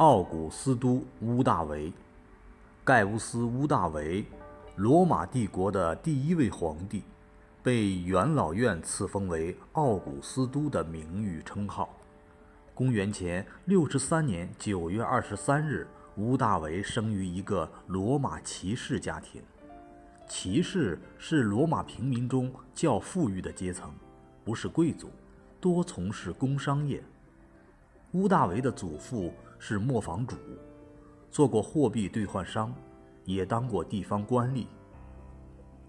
奥古斯都·屋大维，盖乌斯·屋大维，罗马帝国的第一位皇帝，被元老院赐封为奥古斯都的名誉称号。公元前六十三年九月二十三日，屋大维生于一个罗马骑士家庭。骑士是罗马平民中较富裕的阶层，不是贵族，多从事工商业。屋大维的祖父是磨坊主，做过货币兑换商，也当过地方官吏。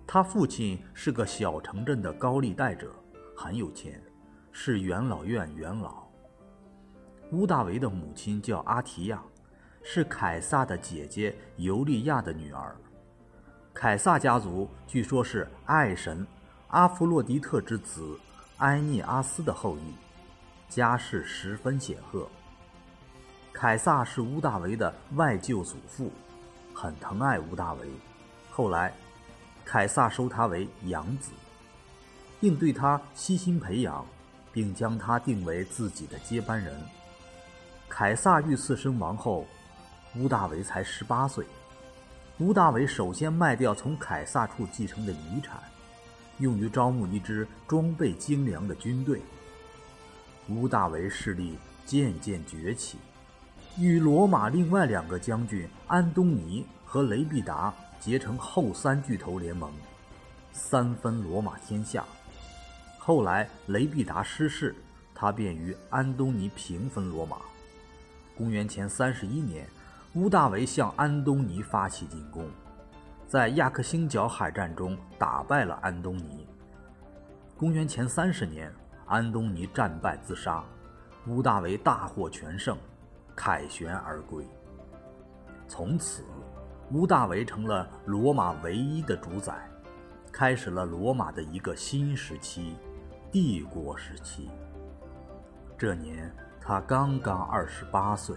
他父亲是个小城镇的高利贷者，很有钱，是元老院元老。屋大维的母亲叫阿提亚，是凯撒的姐姐尤利亚的女儿。凯撒家族据说是爱神阿弗洛狄特之子埃涅阿斯的后裔。家世十分显赫。凯撒是屋大维的外舅祖父，很疼爱屋大维。后来，凯撒收他为养子，并对他悉心培养，并将他定为自己的接班人。凯撒遇刺身亡后，屋大维才十八岁。屋大维首先卖掉从凯撒处继承的遗产，用于招募一支装备精良的军队。屋大维势力渐渐崛起，与罗马另外两个将军安东尼和雷必达结成后三巨头联盟，三分罗马天下。后来雷必达失势，他便与安东尼平分罗马。公元前三十一年，屋大维向安东尼发起进攻，在亚克星角海战中打败了安东尼。公元前三十年。安东尼战败自杀，屋大维大获全胜，凯旋而归。从此，屋大维成了罗马唯一的主宰，开始了罗马的一个新时期——帝国时期。这年他刚刚二十八岁。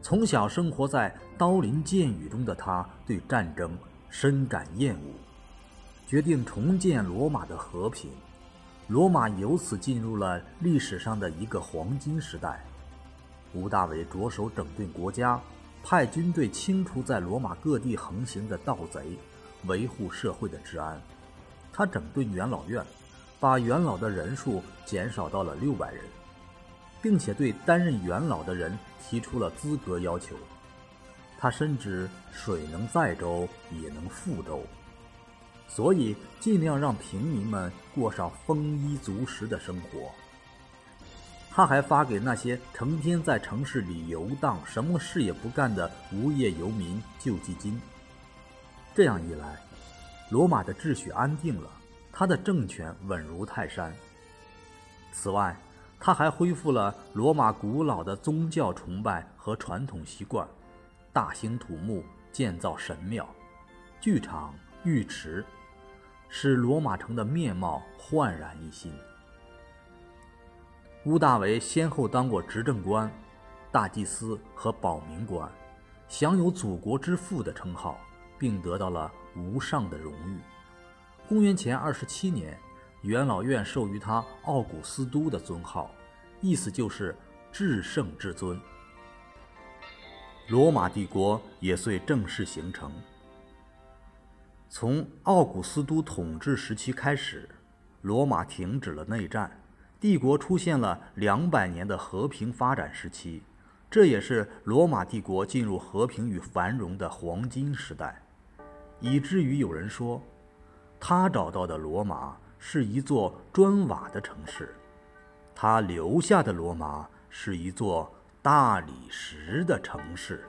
从小生活在刀林剑雨中的他，对战争深感厌恶，决定重建罗马的和平。罗马由此进入了历史上的一个黄金时代。吴大伟着手整顿国家，派军队清除在罗马各地横行的盗贼，维护社会的治安。他整顿元老院，把元老的人数减少到了六百人，并且对担任元老的人提出了资格要求。他深知水能载舟，也能覆舟。所以，尽量让平民们过上丰衣足食的生活。他还发给那些成天在城市里游荡、什么事也不干的无业游民救济金。这样一来，罗马的秩序安定了，他的政权稳如泰山。此外，他还恢复了罗马古老的宗教崇拜和传统习惯，大兴土木，建造神庙、剧场、浴池。使罗马城的面貌焕然一新。屋大维先后当过执政官、大祭司和保民官，享有“祖国之父”的称号，并得到了无上的荣誉。公元前二十七年，元老院授予他“奥古斯都”的尊号，意思就是“至圣至尊”。罗马帝国也遂正式形成。从奥古斯都统治时期开始，罗马停止了内战，帝国出现了两百年的和平发展时期，这也是罗马帝国进入和平与繁荣的黄金时代，以至于有人说，他找到的罗马是一座砖瓦的城市，他留下的罗马是一座大理石的城市。